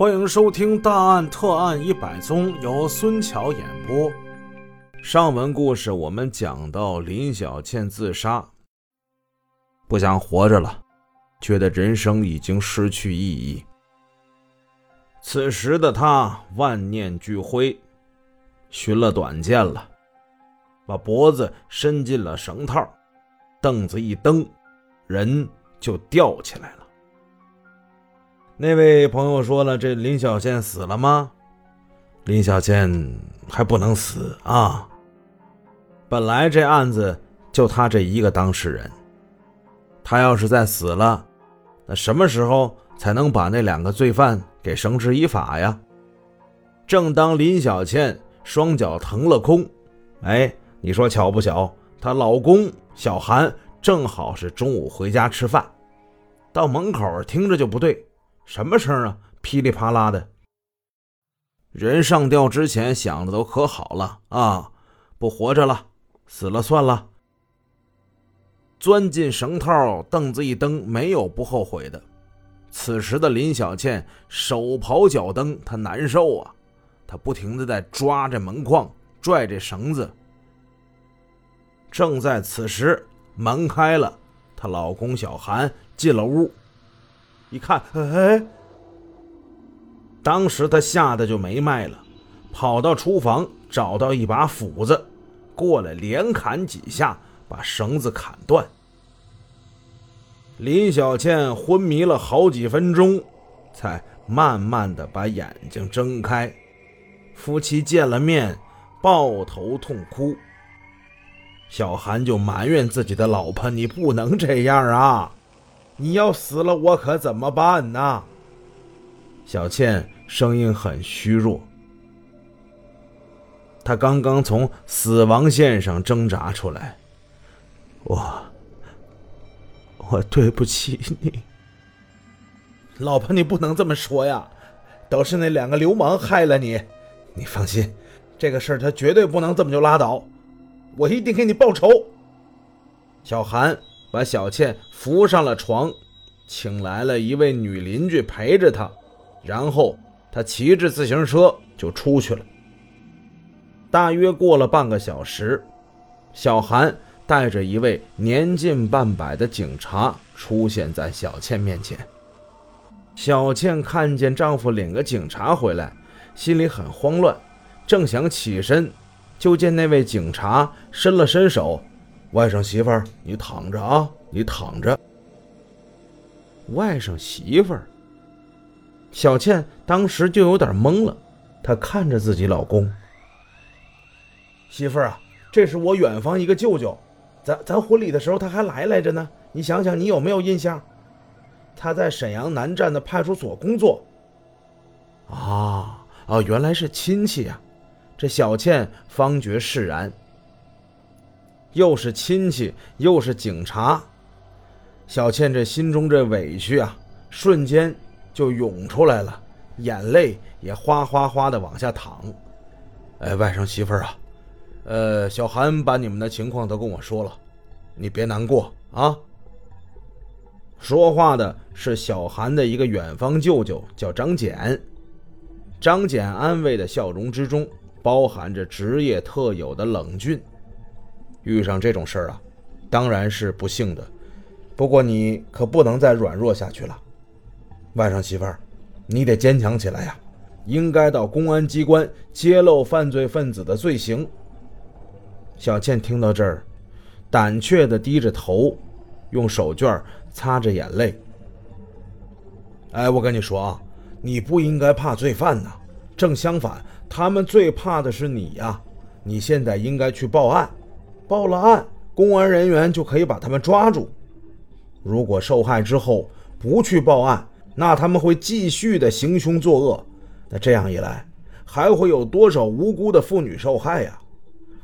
欢迎收听《大案特案一百宗》，由孙桥演播。上文故事我们讲到林小倩自杀，不想活着了，觉得人生已经失去意义。此时的她万念俱灰，寻了短见了，把脖子伸进了绳套，凳子一蹬，人就吊起来了。那位朋友说了：“这林小倩死了吗？”林小倩还不能死啊！本来这案子就他这一个当事人，他要是再死了，那什么时候才能把那两个罪犯给绳之以法呀？正当林小倩双脚腾了空，哎，你说巧不巧？她老公小韩正好是中午回家吃饭，到门口听着就不对。什么声啊？噼里啪啦的。人上吊之前想的都可好了啊，不活着了，死了算了。钻进绳套，凳子一蹬，没有不后悔的。此时的林小倩手刨脚蹬，她难受啊，她不停的在抓着门框，拽着绳子。正在此时，门开了，她老公小韩进了屋。一看，哎，当时他吓得就没脉了，跑到厨房找到一把斧子，过来连砍几下，把绳子砍断。林小倩昏迷了好几分钟，才慢慢的把眼睛睁开。夫妻见了面，抱头痛哭。小韩就埋怨自己的老婆：“你不能这样啊！”你要死了，我可怎么办呢？小倩声音很虚弱，她刚刚从死亡线上挣扎出来。我，我对不起你，老婆，你不能这么说呀，都是那两个流氓害了你。你放心，这个事儿他绝对不能这么就拉倒，我一定给你报仇。小韩。把小倩扶上了床，请来了一位女邻居陪着她，然后她骑着自行车就出去了。大约过了半个小时，小韩带着一位年近半百的警察出现在小倩面前。小倩看见丈夫领个警察回来，心里很慌乱，正想起身，就见那位警察伸了伸手。外甥媳妇儿，你躺着啊，你躺着。外甥媳妇儿，小倩当时就有点懵了，她看着自己老公，媳妇儿啊，这是我远方一个舅舅，咱咱婚礼的时候他还来来着呢，你想想你有没有印象？他在沈阳南站的派出所工作。啊啊，原来是亲戚呀，这小倩方觉释然。又是亲戚，又是警察，小倩这心中这委屈啊，瞬间就涌出来了，眼泪也哗哗哗的往下淌。哎，外甥媳妇儿啊，呃，小韩把你们的情况都跟我说了，你别难过啊。说话的是小韩的一个远方舅舅，叫张简。张简安慰的笑容之中，包含着职业特有的冷峻。遇上这种事儿啊，当然是不幸的。不过你可不能再软弱下去了，外甥媳妇儿，你得坚强起来呀！应该到公安机关揭露犯罪分子的罪行。小倩听到这儿，胆怯地低着头，用手绢擦着眼泪。哎，我跟你说啊，你不应该怕罪犯呐，正相反，他们最怕的是你呀！你现在应该去报案。报了案，公安人员就可以把他们抓住。如果受害之后不去报案，那他们会继续的行凶作恶。那这样一来，还会有多少无辜的妇女受害呀？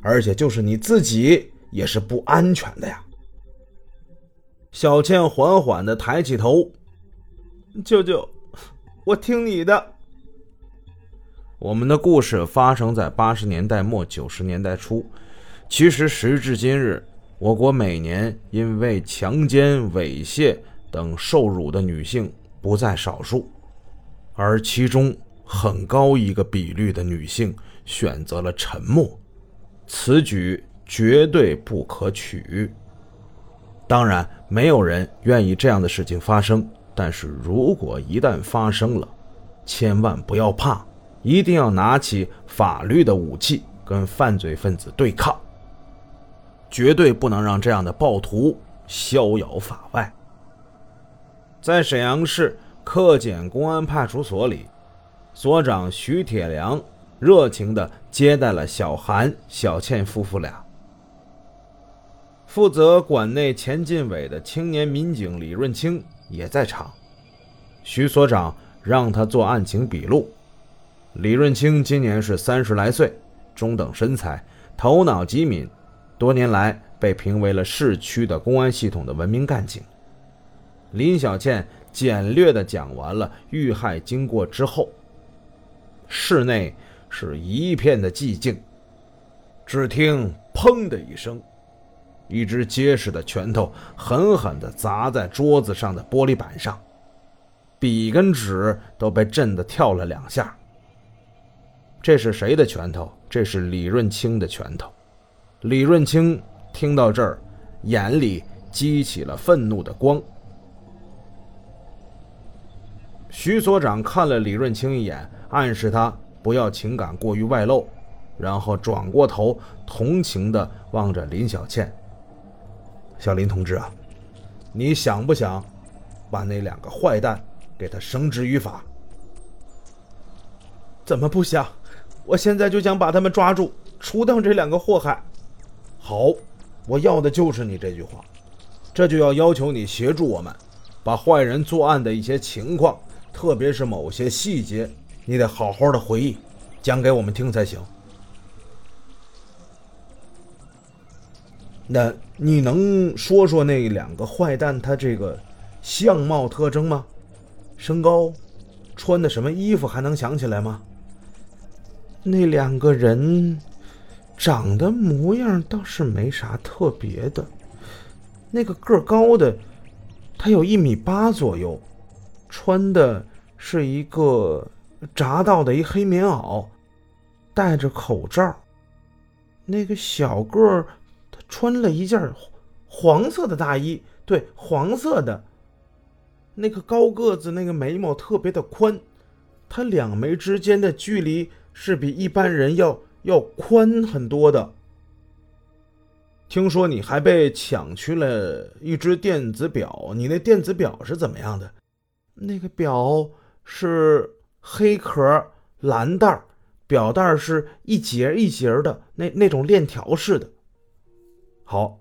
而且就是你自己也是不安全的呀。小倩缓缓的抬起头，舅舅，我听你的。我们的故事发生在八十年代末九十年代初。其实时至今日，我国每年因为强奸、猥亵等受辱的女性不在少数，而其中很高一个比率的女性选择了沉默，此举绝对不可取。当然，没有人愿意这样的事情发生。但是如果一旦发生了，千万不要怕，一定要拿起法律的武器跟犯罪分子对抗，绝对不能让这样的暴徒逍遥法外。在沈阳市克检公安派出所里，所长徐铁良热情地接待了小韩、小倩夫妇俩。负责管内前进委的青年民警李润清也在场。徐所长让他做案情笔录。李润清今年是三十来岁，中等身材，头脑机敏，多年来被评为了市区的公安系统的文明干警。林小倩简略地讲完了遇害经过之后，室内是一片的寂静，只听“砰”的一声。一只结实的拳头狠狠地砸在桌子上的玻璃板上，笔跟纸都被震得跳了两下。这是谁的拳头？这是李润清的拳头。李润清听到这儿，眼里激起了愤怒的光。徐所长看了李润清一眼，暗示他不要情感过于外露，然后转过头，同情地望着林小倩。小林同志啊，你想不想把那两个坏蛋给他绳之于法？怎么不想？我现在就想把他们抓住，除掉这两个祸害。好，我要的就是你这句话。这就要要求你协助我们，把坏人作案的一些情况，特别是某些细节，你得好好的回忆，讲给我们听才行。那你能说说那两个坏蛋他这个相貌特征吗？身高，穿的什么衣服还能想起来吗？那两个人长得模样倒是没啥特别的。那个个高的，他有一米八左右，穿的是一个扎到的一黑棉袄，戴着口罩。那个小个儿。穿了一件黄色的大衣，对，黄色的。那个高个子，那个眉毛特别的宽，他两眉之间的距离是比一般人要要宽很多的。听说你还被抢去了一只电子表，你那电子表是怎么样的？那个表是黑壳蓝带表带是一节一节的，那那种链条式的。好，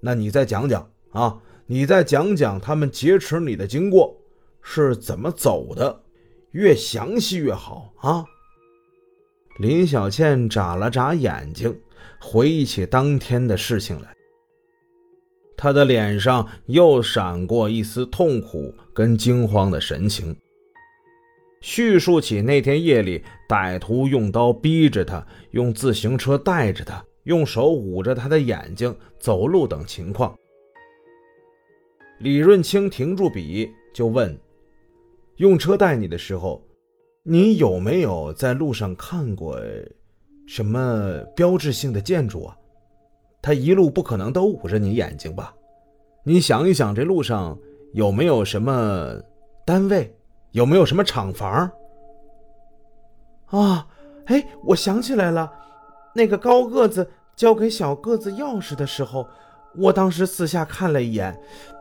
那你再讲讲啊，你再讲讲他们劫持你的经过是怎么走的，越详细越好啊。林小倩眨了眨眼睛，回忆起当天的事情来，她的脸上又闪过一丝痛苦跟惊慌的神情，叙述起那天夜里歹徒用刀逼着她，用自行车带着她。用手捂着他的眼睛走路等情况，李润清停住笔，就问：“用车带你的时候，你有没有在路上看过什么标志性的建筑啊？他一路不可能都捂着你眼睛吧？你想一想，这路上有没有什么单位，有没有什么厂房？啊，哎，我想起来了。”那个高个子交给小个子钥匙的时候，我当时四下看了一眼，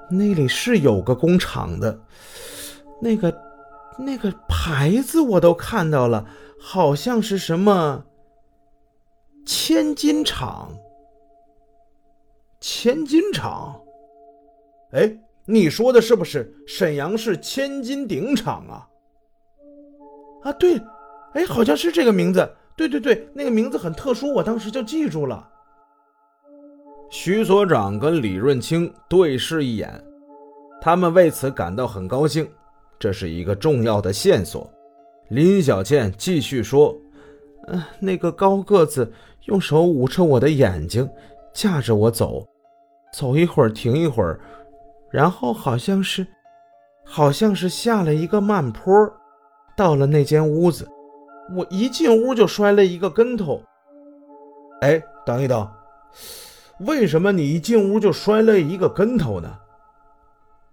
那里是有个工厂的，那个那个牌子我都看到了，好像是什么千金厂。千金厂？哎，你说的是不是沈阳市千金鼎厂啊？啊，对，哎，好像是这个名字。对对对，那个名字很特殊，我当时就记住了。徐所长跟李润清对视一眼，他们为此感到很高兴，这是一个重要的线索。林小倩继续说：“嗯，那个高个子用手捂着我的眼睛，架着我走，走一会儿停一会儿，然后好像是，好像是下了一个慢坡，到了那间屋子，我一进屋就摔了一个跟头。哎，等一等，为什么你一进屋就摔了一个跟头呢？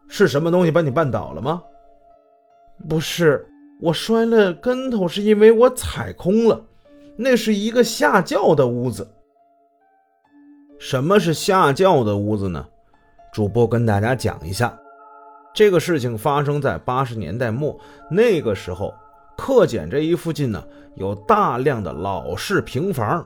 是什么东西把你绊倒了吗？不是，我摔了跟头是因为我踩空了。那是一个下轿的屋子。什么是下轿的屋子呢？主播跟大家讲一下，这个事情发生在八十年代末。那个时候，克俭这一附近呢，有大量的老式平房，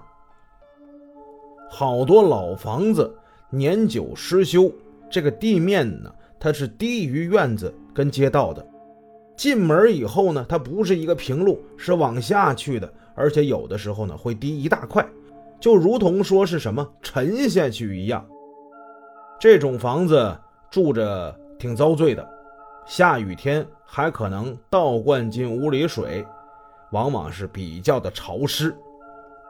好多老房子年久失修，这个地面呢。它是低于院子跟街道的，进门以后呢，它不是一个平路，是往下去的，而且有的时候呢会低一大块，就如同说是什么沉下去一样。这种房子住着挺遭罪的，下雨天还可能倒灌进屋里水，往往是比较的潮湿。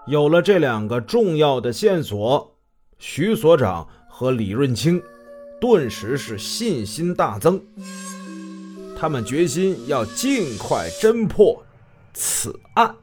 有了这两个重要的线索，徐所长和李润清。顿时是信心大增，他们决心要尽快侦破此案。